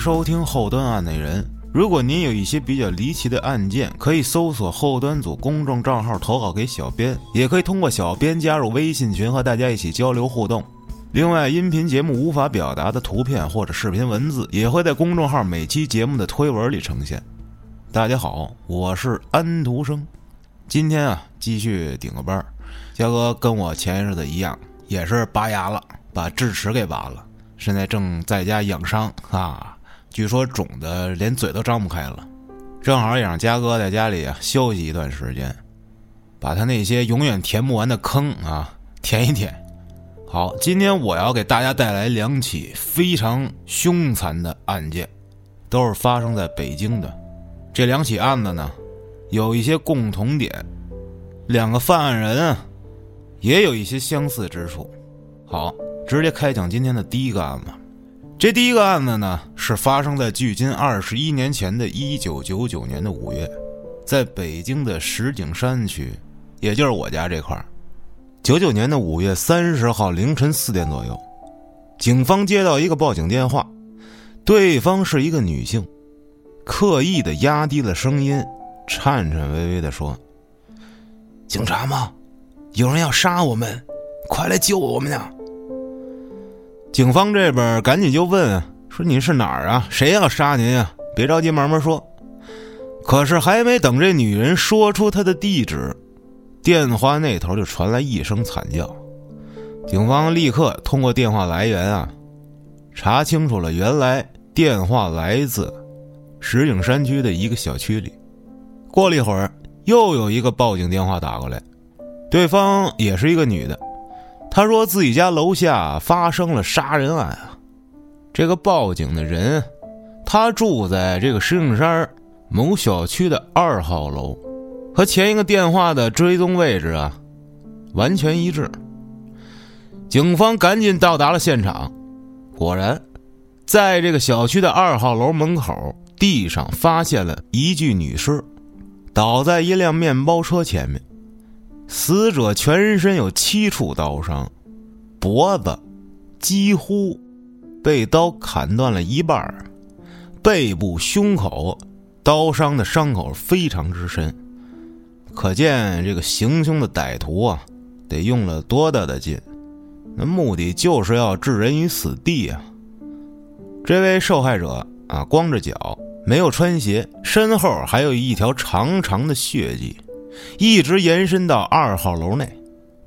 收听后端案内人。如果您有一些比较离奇的案件，可以搜索后端组公众账号投稿给小编，也可以通过小编加入微信群和大家一起交流互动。另外，音频节目无法表达的图片或者视频文字，也会在公众号每期节目的推文里呈现。大家好，我是安徒生。今天啊，继续顶个班儿。嘉哥跟我前日子一样，也是拔牙了，把智齿给拔了，现在正在家养伤啊。据说肿的连嘴都张不开了，正好也让嘉哥在家里啊休息一段时间，把他那些永远填不完的坑啊填一填。好，今天我要给大家带来两起非常凶残的案件，都是发生在北京的。这两起案子呢，有一些共同点，两个犯案人啊，也有一些相似之处。好，直接开讲今天的第一个案子。这第一个案子呢，是发生在距今二十一年前的一九九九年的五月，在北京的石景山区，也就是我家这块儿。九九年的五月三十号凌晨四点左右，警方接到一个报警电话，对方是一个女性，刻意的压低了声音，颤颤巍巍的说：“警察吗？有人要杀我们，快来救我们呀！”警方这边赶紧就问说：“你是哪儿啊？谁要杀您啊？别着急，慢慢说。”可是还没等这女人说出她的地址，电话那头就传来一声惨叫。警方立刻通过电话来源啊，查清楚了，原来电话来自石景山区的一个小区里。过了一会儿，又有一个报警电话打过来，对方也是一个女的。他说自己家楼下发生了杀人案啊！这个报警的人，他住在这个石景山某小区的二号楼，和前一个电话的追踪位置啊完全一致。警方赶紧到达了现场，果然，在这个小区的二号楼门口地上发现了一具女尸，倒在一辆面包车前面。死者全身有七处刀伤，脖子几乎被刀砍断了一半背部、胸口刀伤的伤口非常之深，可见这个行凶的歹徒啊，得用了多大的劲？那目的就是要置人于死地啊！这位受害者啊，光着脚，没有穿鞋，身后还有一条长长的血迹。一直延伸到二号楼内，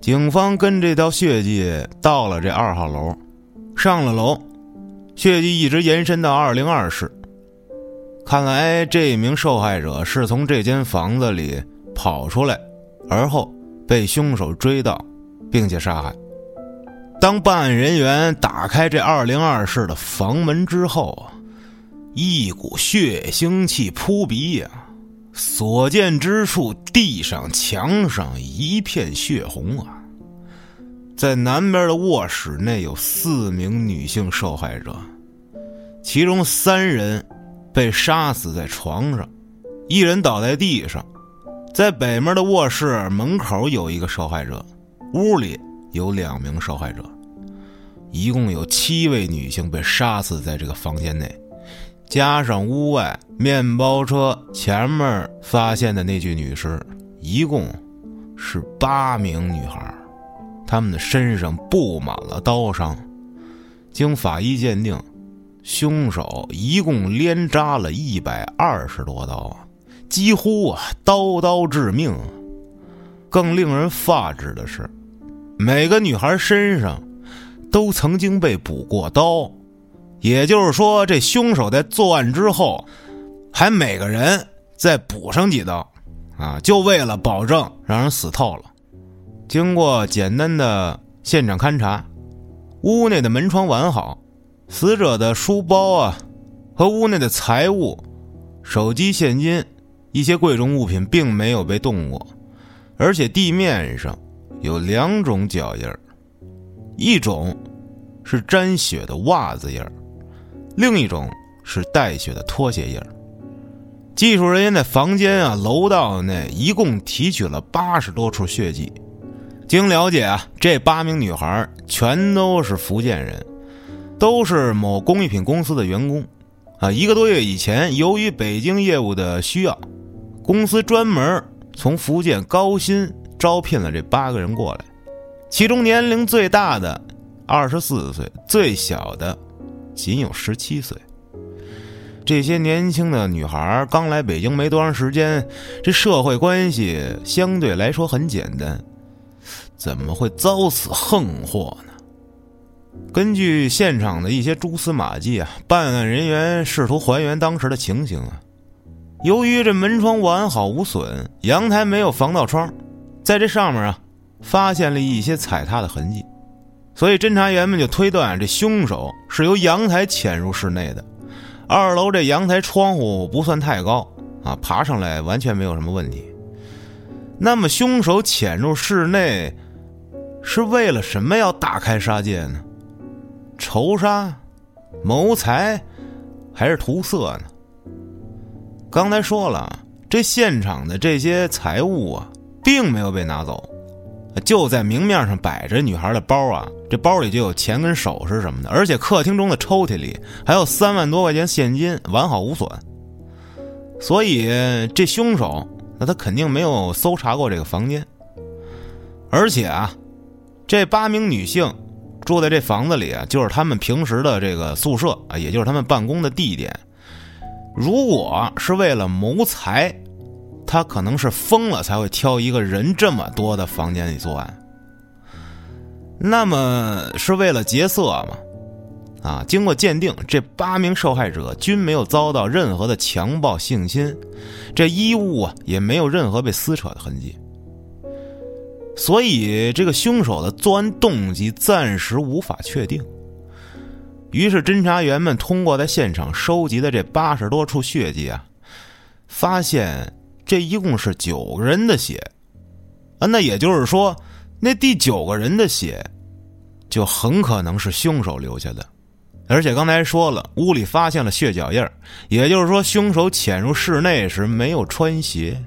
警方跟这条血迹到了这二号楼，上了楼，血迹一直延伸到二零二室。看来这名受害者是从这间房子里跑出来，而后被凶手追到，并且杀害。当办案人员打开这二零二室的房门之后啊，一股血腥气扑鼻呀。所见之处，地上、墙上一片血红啊！在南边的卧室内有四名女性受害者，其中三人被杀死在床上，一人倒在地上。在北面的卧室门口有一个受害者，屋里有两名受害者，一共有七位女性被杀死在这个房间内。加上屋外面包车前面发现的那具女尸，一共是八名女孩，她们的身上布满了刀伤。经法医鉴定，凶手一共连扎了一百二十多刀啊，几乎啊刀刀致命。更令人发指的是，每个女孩身上都曾经被补过刀。也就是说，这凶手在作案之后，还每个人再补上几刀，啊，就为了保证让人死透了。经过简单的现场勘查，屋内的门窗完好，死者的书包啊和屋内的财物、手机、现金、一些贵重物品并没有被动过，而且地面上有两种脚印儿，一种是沾血的袜子印儿。另一种是带血的拖鞋印儿。技术人员在房间啊、楼道内一共提取了八十多处血迹。经了解啊，这八名女孩全都是福建人，都是某工艺品公司的员工。啊，一个多月以前，由于北京业务的需要，公司专门从福建高薪招聘了这八个人过来，其中年龄最大的二十四岁，最小的仅有十七岁。这些年轻的女孩刚来北京没多长时间，这社会关系相对来说很简单，怎么会遭此横祸呢？根据现场的一些蛛丝马迹啊，办案人员试图还原当时的情形啊。由于这门窗完好无损，阳台没有防盗窗，在这上面啊，发现了一些踩踏的痕迹，所以侦查员们就推断这凶手是由阳台潜入室内的。二楼这阳台窗户不算太高啊，爬上来完全没有什么问题。那么凶手潜入室内是为了什么要大开杀戒呢？仇杀、谋财，还是图色呢？刚才说了，这现场的这些财物啊，并没有被拿走。就在明面上摆着女孩的包啊，这包里就有钱跟首饰什么的，而且客厅中的抽屉里还有三万多块钱现金，完好无损。所以这凶手，那他肯定没有搜查过这个房间。而且啊，这八名女性住在这房子里啊，就是他们平时的这个宿舍啊，也就是他们办公的地点。如果是为了谋财。他可能是疯了才会挑一个人这么多的房间里作案。那么是为了劫色吗？啊，经过鉴定，这八名受害者均没有遭到任何的强暴性侵，这衣物啊也没有任何被撕扯的痕迹。所以这个凶手的作案动机暂时无法确定。于是侦查员们通过在现场收集的这八十多处血迹啊，发现。这一共是九个人的血，啊，那也就是说，那第九个人的血，就很可能是凶手留下的。而且刚才说了，屋里发现了血脚印也就是说，凶手潜入室内时没有穿鞋。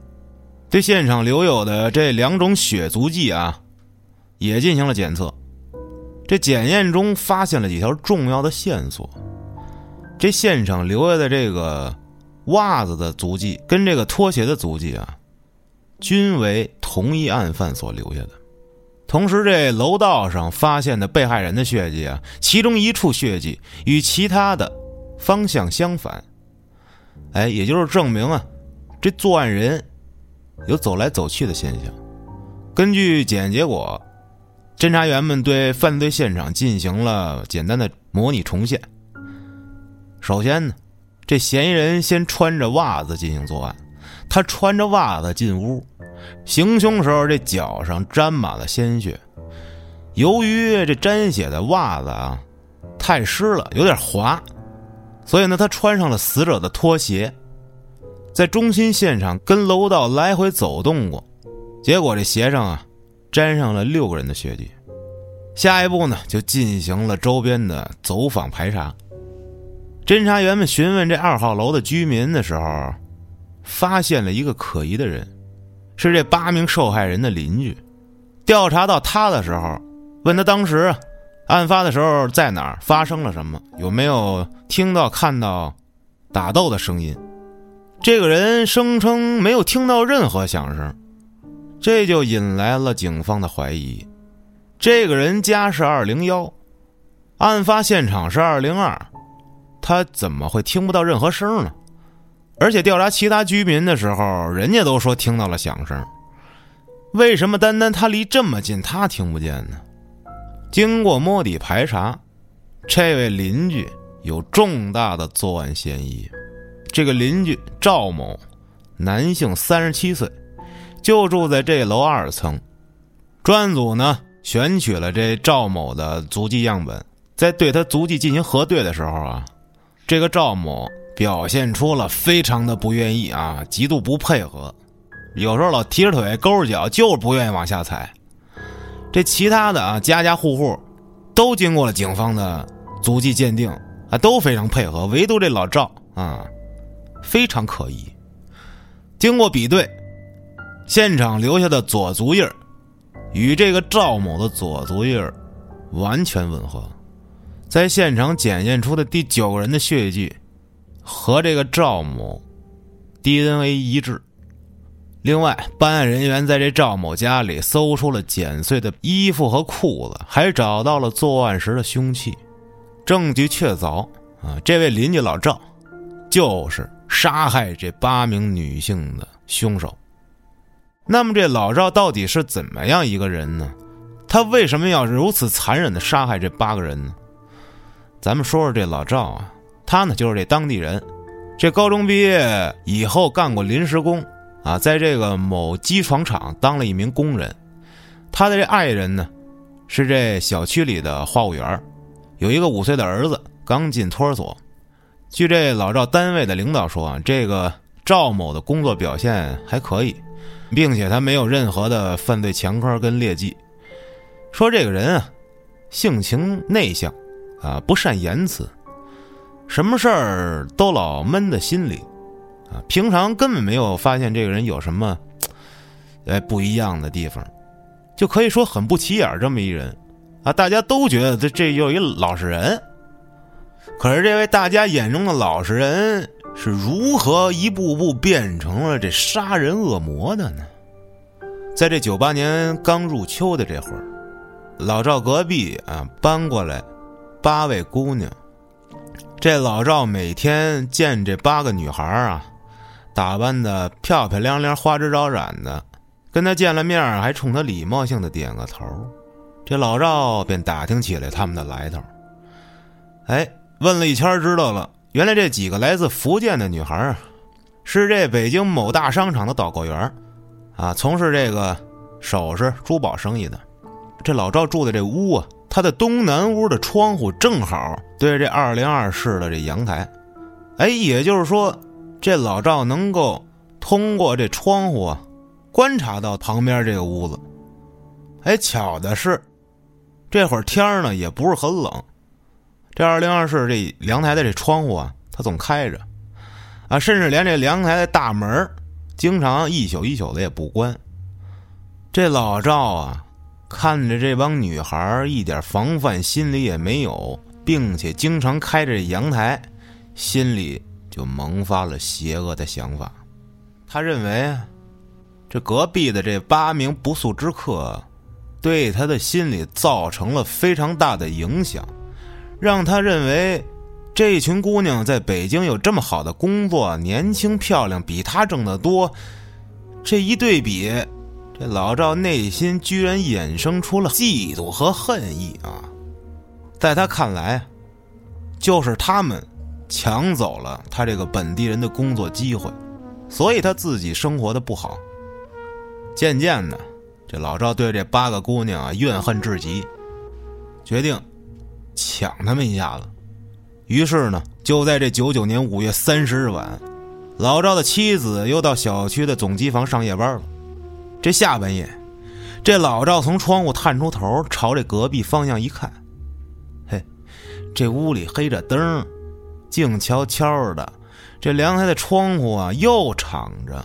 对现场留有的这两种血足迹啊，也进行了检测。这检验中发现了几条重要的线索。这现场留下的这个。袜子的足迹跟这个拖鞋的足迹啊，均为同一案犯所留下的。同时，这楼道上发现的被害人的血迹啊，其中一处血迹与其他的方向相反，哎，也就是证明啊，这作案人有走来走去的现象。根据检验结果，侦查员们对犯罪现场进行了简单的模拟重现。首先呢。这嫌疑人先穿着袜子进行作案，他穿着袜子进屋，行凶时候这脚上沾满了鲜血。由于这沾血的袜子啊太湿了，有点滑，所以呢他穿上了死者的拖鞋，在中心现场跟楼道来回走动过，结果这鞋上啊沾上了六个人的血迹。下一步呢就进行了周边的走访排查。侦查员们询问这二号楼的居民的时候，发现了一个可疑的人，是这八名受害人的邻居。调查到他的时候，问他当时案发的时候在哪儿，发生了什么，有没有听到看到打斗的声音。这个人声称没有听到任何响声，这就引来了警方的怀疑。这个人家是二零幺，案发现场是二零二。他怎么会听不到任何声呢？而且调查其他居民的时候，人家都说听到了响声，为什么单单他离这么近，他听不见呢？经过摸底排查，这位邻居有重大的作案嫌疑。这个邻居赵某，男性，三十七岁，就住在这楼二层。专案组呢选取了这赵某的足迹样本，在对他足迹进行核对的时候啊。这个赵某表现出了非常的不愿意啊，极度不配合，有时候老提着腿勾着脚，就是不愿意往下踩。这其他的啊，家家户户都经过了警方的足迹鉴定啊，都非常配合，唯独这老赵啊，非常可疑。经过比对，现场留下的左足印与这个赵某的左足印完全吻合。在现场检验出的第九个人的血迹，和这个赵某 DNA 一致。另外，办案人员在这赵某家里搜出了剪碎的衣服和裤子，还找到了作案时的凶器，证据确凿啊！这位邻居老赵，就是杀害这八名女性的凶手。那么，这老赵到底是怎么样一个人呢？他为什么要如此残忍的杀害这八个人呢？咱们说说这老赵啊，他呢就是这当地人，这高中毕业以后干过临时工。啊，在这个某机床厂当了一名工人，他的这爱人呢，是这小区里的话务员，有一个五岁的儿子，刚进托儿所。据这老赵单位的领导说啊，这个赵某的工作表现还可以，并且他没有任何的犯罪前科跟劣迹。说这个人啊，性情内向，啊，不善言辞，什么事儿都老闷在心里。啊，平常根本没有发现这个人有什么，哎不一样的地方，就可以说很不起眼这么一人，啊，大家都觉得这这有一老实人。可是这位大家眼中的老实人是如何一步步变成了这杀人恶魔的呢？在这九八年刚入秋的这会儿，老赵隔壁啊搬过来八位姑娘，这老赵每天见这八个女孩啊。打扮的漂漂亮亮、花枝招展的，跟他见了面还冲他礼貌性的点个头。这老赵便打听起来他们的来头。哎，问了一圈，知道了，原来这几个来自福建的女孩啊，是这北京某大商场的导购员，啊，从事这个首饰、珠宝生意的。这老赵住的这屋啊，他的东南屋的窗户正好对着这二零二室的这阳台。哎，也就是说。这老赵能够通过这窗户啊，观察到旁边这个屋子。哎，巧的是，这会儿天呢也不是很冷。这二零二室这阳台的这窗户啊，它总开着，啊，甚至连这阳台的大门经常一宿一宿的也不关。这老赵啊，看着这帮女孩一点防范心理也没有，并且经常开着阳台，心里。就萌发了邪恶的想法，他认为这隔壁的这八名不速之客，对他的心理造成了非常大的影响，让他认为这群姑娘在北京有这么好的工作，年轻漂亮，比他挣得多。这一对比，这老赵内心居然衍生出了嫉妒和恨意啊！在他看来，就是他们。抢走了他这个本地人的工作机会，所以他自己生活的不好。渐渐的，这老赵对这八个姑娘啊怨恨至极，决定抢他们一下子。于是呢，就在这九九年五月三十日晚，老赵的妻子又到小区的总机房上夜班了。这下半夜，这老赵从窗户探出头，朝这隔壁方向一看，嘿，这屋里黑着灯。静悄悄的，这阳台的窗户啊又敞着，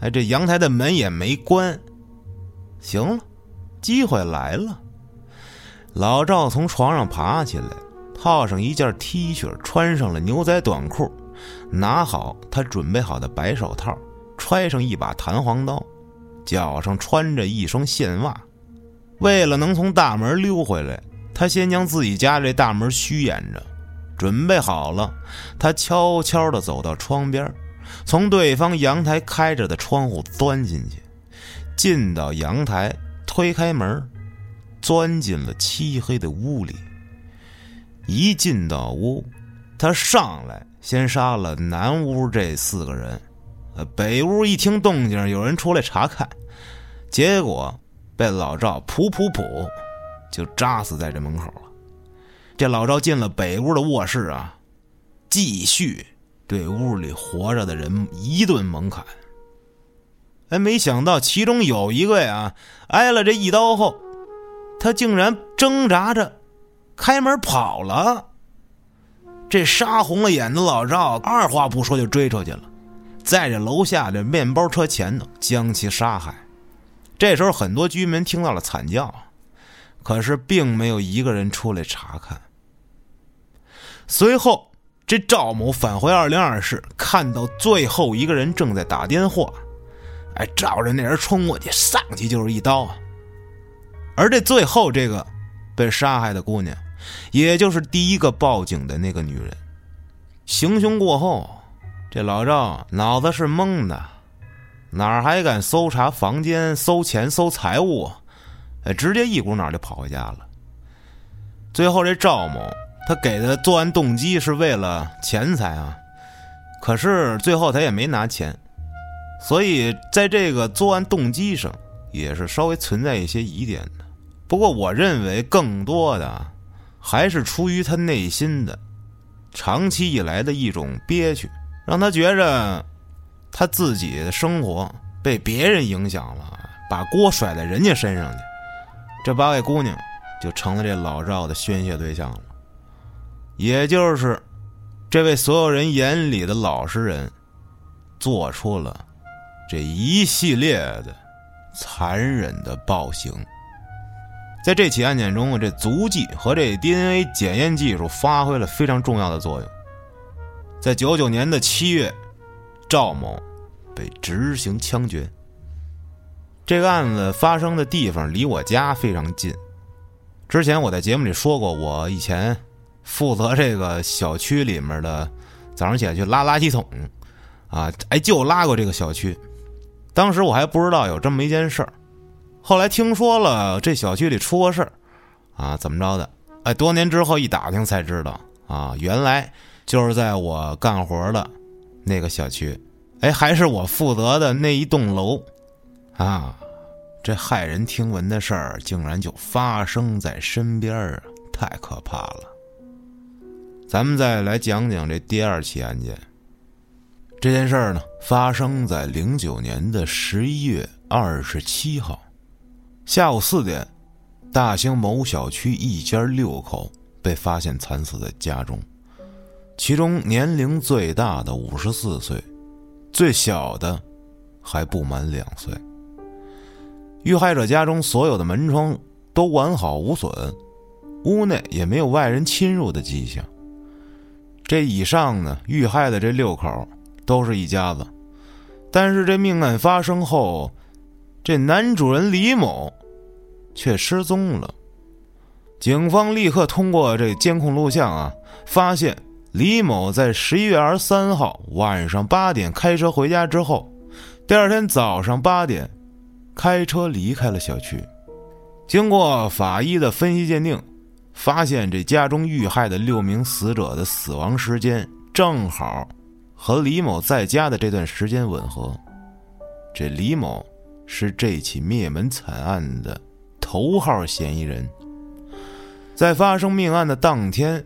哎，这阳台的门也没关。行了，机会来了。老赵从床上爬起来，套上一件 T 恤，穿上了牛仔短裤，拿好他准备好的白手套，揣上一把弹簧刀，脚上穿着一双线袜。为了能从大门溜回来，他先将自己家这大门虚掩着。准备好了，他悄悄地走到窗边，从对方阳台开着的窗户钻进去，进到阳台，推开门，钻进了漆黑的屋里。一进到屋，他上来先杀了南屋这四个人，呃，北屋一听动静，有人出来查看，结果被老赵噗噗噗就扎死在这门口了。这老赵进了北屋的卧室啊，继续对屋里活着的人一顿猛砍。哎，没想到其中有一个呀，挨了这一刀后，他竟然挣扎着开门跑了。这杀红了眼的老赵二话不说就追出去了，在这楼下的面包车前头将其杀害。这时候，很多居民听到了惨叫，可是并没有一个人出来查看。随后，这赵某返回二零二室，看到最后一个人正在打电话，哎，照着那人冲过去，上去就是一刀啊。而这最后这个被杀害的姑娘，也就是第一个报警的那个女人，行凶过后，这老赵脑子是懵的，哪儿还敢搜查房间、搜钱、搜财物？哎，直接一股脑就跑回家了。最后这赵某。他给的作案动机是为了钱财啊，可是最后他也没拿钱，所以在这个作案动机上也是稍微存在一些疑点的。不过我认为更多的还是出于他内心的长期以来的一种憋屈，让他觉着他自己的生活被别人影响了，把锅甩在人家身上去，这八位姑娘就成了这老赵的宣泄对象了。也就是，这位所有人眼里的老实人，做出了这一系列的残忍的暴行。在这起案件中，这足迹和这 DNA 检验技术发挥了非常重要的作用。在九九年的七月，赵某被执行枪决。这个案子发生的地方离我家非常近。之前我在节目里说过，我以前。负责这个小区里面的早上起来去拉垃圾桶，啊，哎，就拉过这个小区。当时我还不知道有这么一件事儿，后来听说了这小区里出过事儿，啊，怎么着的？哎，多年之后一打听才知道，啊，原来就是在我干活的那个小区，哎，还是我负责的那一栋楼，啊，这骇人听闻的事儿竟然就发生在身边啊，太可怕了。咱们再来讲讲这第二起案件。这件事儿呢，发生在零九年的十一月二十七号下午四点，大兴某小区一家六口被发现惨死在家中，其中年龄最大的五十四岁，最小的还不满两岁。遇害者家中所有的门窗都完好无损，屋内也没有外人侵入的迹象。这以上呢，遇害的这六口都是一家子，但是这命案发生后，这男主人李某却失踪了。警方立刻通过这监控录像啊，发现李某在十一月二十三号晚上八点开车回家之后，第二天早上八点开车离开了小区。经过法医的分析鉴定。发现这家中遇害的六名死者的死亡时间正好和李某在家的这段时间吻合，这李某是这起灭门惨案的头号嫌疑人。在发生命案的当天，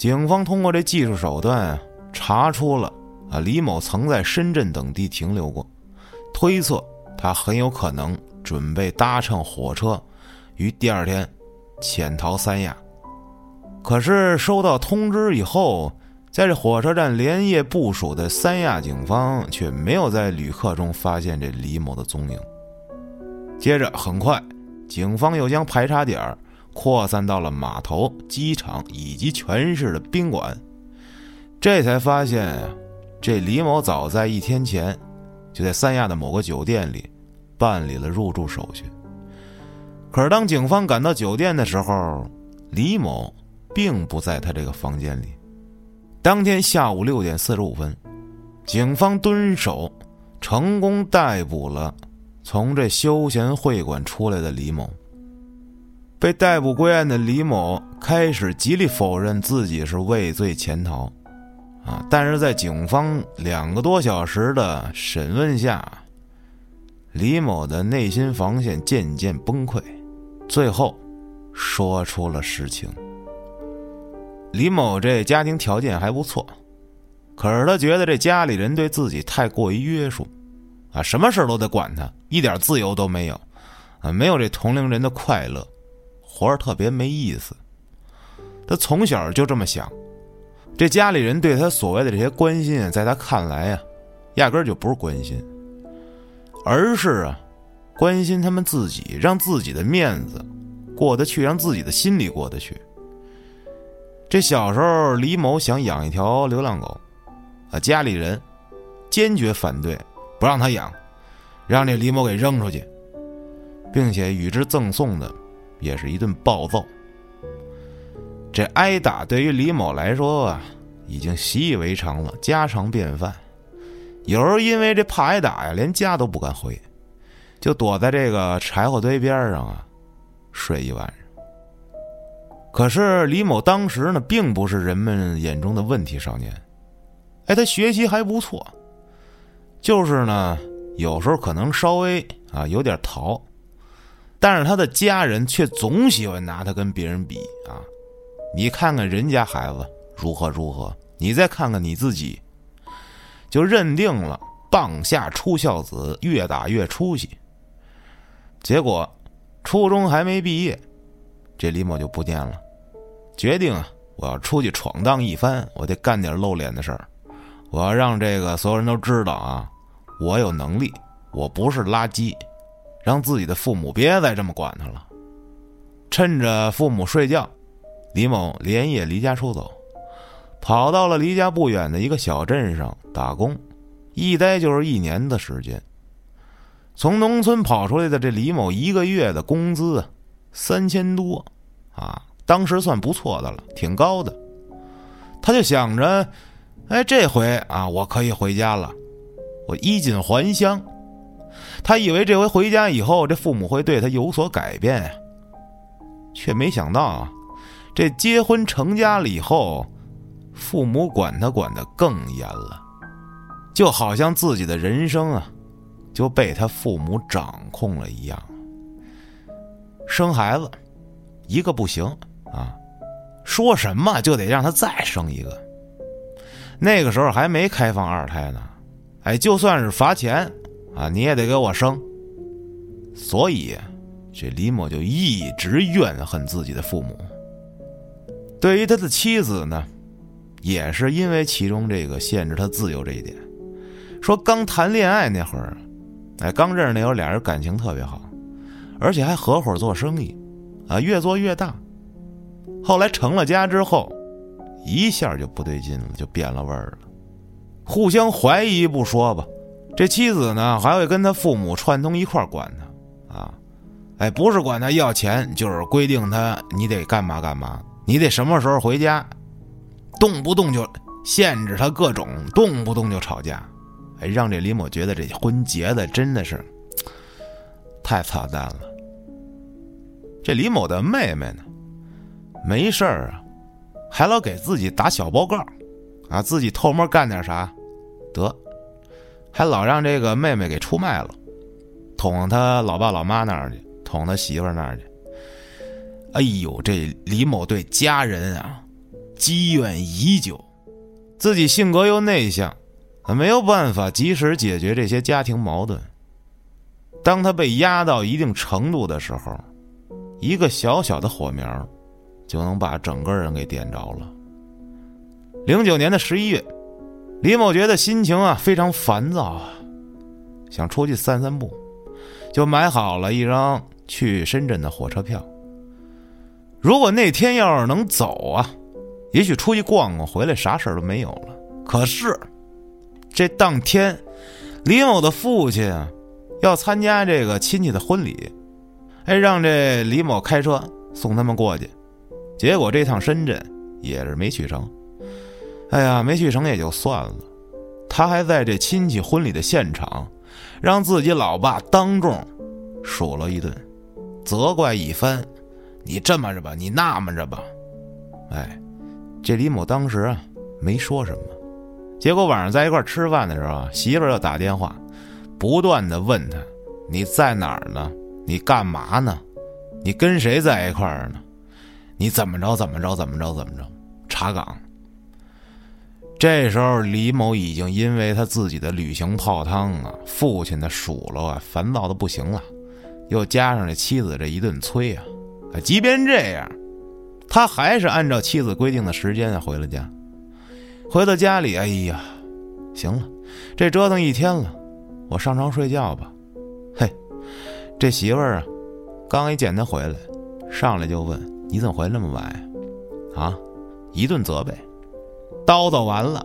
警方通过这技术手段查出了啊李某曾在深圳等地停留过，推测他很有可能准备搭乘火车于第二天潜逃三亚。可是收到通知以后，在这火车站连夜部署的三亚警方却没有在旅客中发现这李某的踪影。接着，很快，警方又将排查点儿扩散到了码头、机场以及全市的宾馆，这才发现，这李某早在一天前就在三亚的某个酒店里办理了入住手续。可是，当警方赶到酒店的时候，李某。并不在他这个房间里。当天下午六点四十五分，警方蹲守，成功逮捕了从这休闲会馆出来的李某。被逮捕归案的李某开始极力否认自己是畏罪潜逃，啊！但是在警方两个多小时的审问下，李某的内心防线渐渐崩溃，最后说出了实情。李某这家庭条件还不错，可是他觉得这家里人对自己太过于约束，啊，什么事都得管他，一点自由都没有，啊，没有这同龄人的快乐，活着特别没意思。他从小就这么想，这家里人对他所谓的这些关心，在他看来呀，压根儿就不是关心，而是啊，关心他们自己，让自己的面子过得去，让自己的心里过得去。这小时候，李某想养一条流浪狗，啊，家里人坚决反对，不让他养，让这李某给扔出去，并且与之赠送的也是一顿暴揍。这挨打对于李某来说啊，已经习以为常了，家常便饭。有时候因为这怕挨打呀，连家都不敢回，就躲在这个柴火堆边上啊，睡一晚上。可是李某当时呢，并不是人们眼中的问题少年，哎，他学习还不错，就是呢，有时候可能稍微啊有点淘，但是他的家人却总喜欢拿他跟别人比啊。你看看人家孩子如何如何，你再看看你自己，就认定了棒下出孝子，越打越出息。结果初中还没毕业，这李某就不见了，决定啊，我要出去闯荡一番，我得干点露脸的事儿，我要让这个所有人都知道啊，我有能力，我不是垃圾，让自己的父母别再这么管他了。趁着父母睡觉。李某连夜离家出走，跑到了离家不远的一个小镇上打工，一待就是一年的时间。从农村跑出来的这李某，一个月的工资三千多，啊，当时算不错的了，挺高的。他就想着，哎，这回啊，我可以回家了，我衣锦还乡。他以为这回回家以后，这父母会对他有所改变，却没想到啊。这结婚成家了以后，父母管他管的更严了，就好像自己的人生啊，就被他父母掌控了一样。生孩子，一个不行啊，说什么就得让他再生一个。那个时候还没开放二胎呢，哎，就算是罚钱啊，你也得给我生。所以，这李某就一直怨恨自己的父母。对于他的妻子呢，也是因为其中这个限制他自由这一点，说刚谈恋爱那会儿，哎，刚认识那会儿俩人感情特别好，而且还合伙做生意，啊，越做越大。后来成了家之后，一下就不对劲了，就变了味儿了。互相怀疑不说吧，这妻子呢还会跟他父母串通一块管他，啊，哎，不是管他要钱，就是规定他你得干嘛干嘛。你得什么时候回家？动不动就限制他各种，动不动就吵架，哎，让这李某觉得这婚结的真的是太操蛋了。这李某的妹妹呢，没事儿啊，还老给自己打小报告，啊，自己偷摸干点啥，得，还老让这个妹妹给出卖了，捅他老爸老妈那儿去，捅他媳妇那儿去。哎呦，这李某对家人啊积怨已久，自己性格又内向，没有办法及时解决这些家庭矛盾。当他被压到一定程度的时候，一个小小的火苗就能把整个人给点着了。零九年的十一月，李某觉得心情啊非常烦躁啊，想出去散散步，就买好了一张去深圳的火车票。如果那天要是能走啊，也许出去逛逛，回来啥事儿都没有了。可是，这当天，李某的父亲啊，要参加这个亲戚的婚礼，哎，让这李某开车送他们过去。结果这趟深圳也是没去成。哎呀，没去成也就算了，他还在这亲戚婚礼的现场，让自己老爸当众数了一顿，责怪一番。你这么着吧，你那么着吧，哎，这李某当时啊没说什么，结果晚上在一块吃饭的时候，媳妇又打电话，不断的问他你在哪儿呢？你干嘛呢？你跟谁在一块呢？你怎么着怎么着怎么着怎么着？查岗。这时候李某已经因为他自己的旅行泡汤啊，父亲的数落啊，烦躁的不行了，又加上这妻子这一顿催啊。啊即便这样，他还是按照妻子规定的时间啊回了家。回到家里，哎呀，行了，这折腾一天了，我上床睡觉吧。嘿，这媳妇儿啊，刚一见他回来，上来就问：“你怎么回来那么晚？啊，一顿责备，叨叨完了，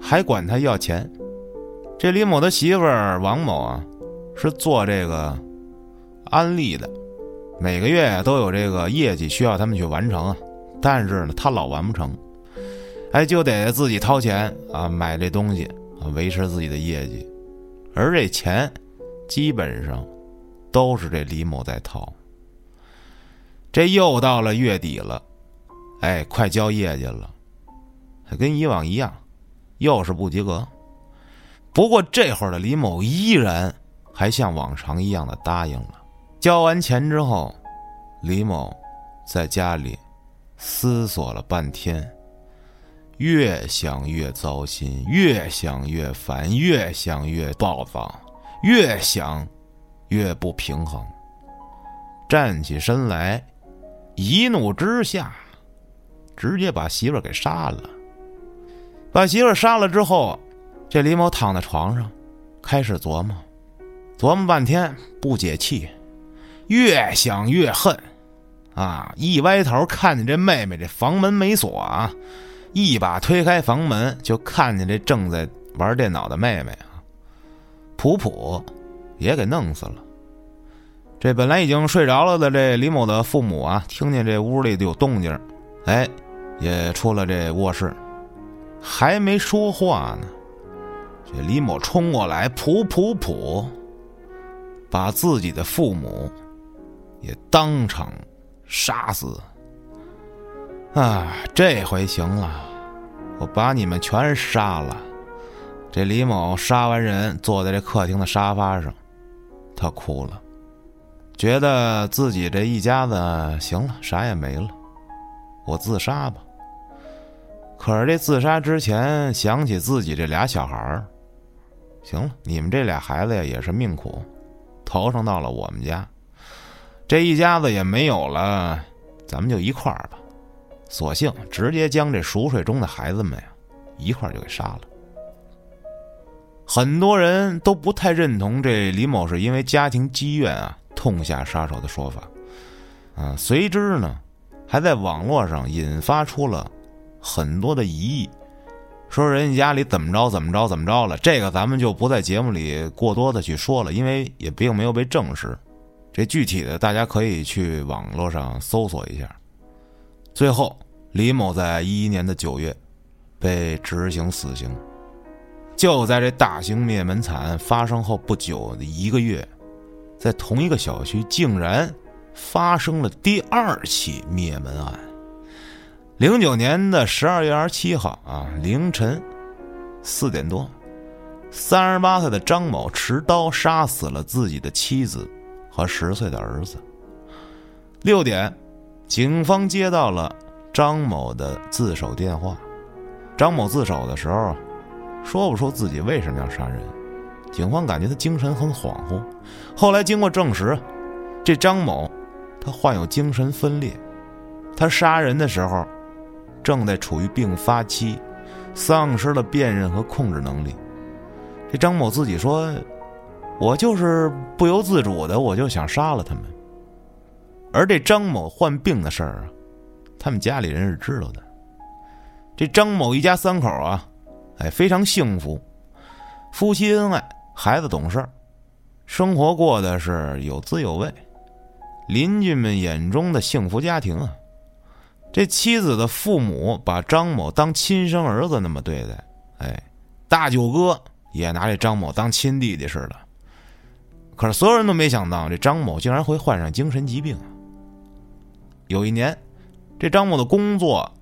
还管他要钱。这李某的媳妇儿王某啊，是做这个安利的，每个月都有这个业绩需要他们去完成啊，但是呢，他老完不成，哎，就得自己掏钱啊买这东西啊维持自己的业绩，而这钱基本上都是这李某在掏。这又到了月底了，哎，快交业绩了，跟以往一样，又是不及格。不过这会儿的李某依然还像往常一样的答应了。交完钱之后，李某在家里思索了半天，越想越糟心，越想越烦，越想越暴躁，越想越不平衡。站起身来，一怒之下，直接把媳妇儿给杀了。把媳妇杀了之后。这李某躺在床上，开始琢磨，琢磨半天不解气，越想越恨，啊！一歪头看见这妹妹这房门没锁啊，一把推开房门，就看见这正在玩电脑的妹妹啊，普普也给弄死了。这本来已经睡着了的这李某的父母啊，听见这屋里有动静，哎，也出了这卧室，还没说话呢。这李某冲过来，噗噗噗，把自己的父母也当场杀死。啊，这回行了，我把你们全杀了。这李某杀完人，坐在这客厅的沙发上，他哭了，觉得自己这一家子行了，啥也没了，我自杀吧。可是这自杀之前，想起自己这俩小孩儿。行了，你们这俩孩子呀也是命苦，头上到了我们家，这一家子也没有了，咱们就一块儿吧。索性直接将这熟睡中的孩子们呀一块儿就给杀了。很多人都不太认同这李某是因为家庭积怨啊痛下杀手的说法，啊，随之呢还在网络上引发出了很多的疑义。说人家家里怎么着怎么着怎么着了，这个咱们就不在节目里过多的去说了，因为也并没有被证实。这具体的大家可以去网络上搜索一下。最后，李某在一一年的九月被执行死刑。就在这大型灭门惨案发生后不久的一个月，在同一个小区竟然发生了第二起灭门案。零九年的十二月二十七号啊，凌晨四点多，三十八岁的张某持刀杀死了自己的妻子和十岁的儿子。六点，警方接到了张某的自首电话。张某自首的时候，说不出自己为什么要杀人。警方感觉他精神很恍惚。后来经过证实，这张某他患有精神分裂，他杀人的时候。正在处于病发期，丧失了辨认和控制能力。这张某自己说：“我就是不由自主的，我就想杀了他们。”而这张某患病的事儿啊，他们家里人是知道的。这张某一家三口啊，哎，非常幸福，夫妻恩爱，孩子懂事，生活过的是有滋有味，邻居们眼中的幸福家庭啊。这妻子的父母把张某当亲生儿子那么对待，哎，大舅哥也拿这张某当亲弟弟似的。可是所有人都没想到，这张某竟然会患上精神疾病。有一年，这张某的工作，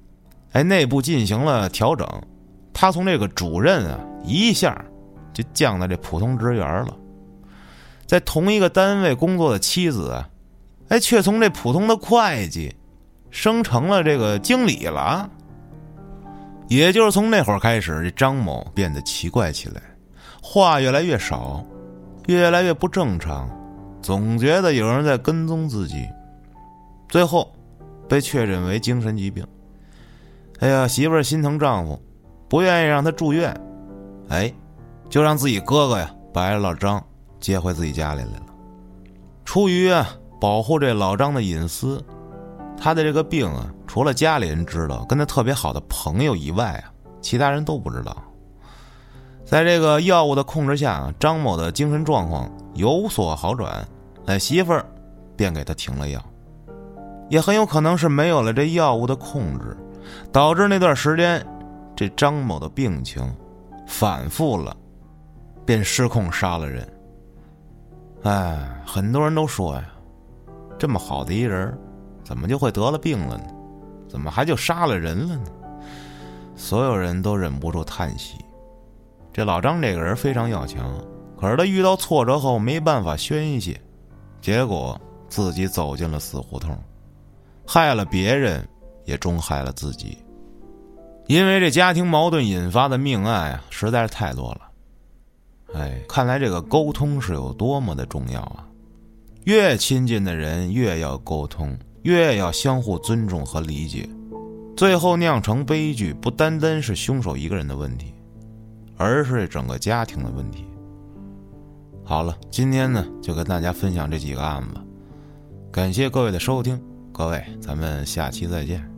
哎，内部进行了调整，他从这个主任啊，一下就降到这普通职员了。在同一个单位工作的妻子啊，哎，却从这普通的会计。升成了这个经理了，也就是从那会儿开始，这张某变得奇怪起来，话越来越少，越来越不正常，总觉得有人在跟踪自己，最后被确诊为精神疾病。哎呀，媳妇儿心疼丈夫，不愿意让他住院，哎，就让自己哥哥呀把老张接回自己家里来了。出于啊保护这老张的隐私。他的这个病啊，除了家里人知道，跟他特别好的朋友以外啊，其他人都不知道。在这个药物的控制下，张某的精神状况有所好转，哎，媳妇儿便给他停了药。也很有可能是没有了这药物的控制，导致那段时间这张某的病情反复了，便失控杀了人。哎，很多人都说呀，这么好的一人，怎么就会得了病了呢？怎么还就杀了人了呢？所有人都忍不住叹息。这老张这个人非常要强，可是他遇到挫折后没办法宣泄，结果自己走进了死胡同。害了别人，也终害了自己。因为这家庭矛盾引发的命案啊，实在是太多了。哎，看来这个沟通是有多么的重要啊！越亲近的人越要沟通，越要相互尊重和理解。最后酿成悲剧，不单单是凶手一个人的问题，而是整个家庭的问题。好了，今天呢就跟大家分享这几个案子，感谢各位的收听。各位，咱们下期再见。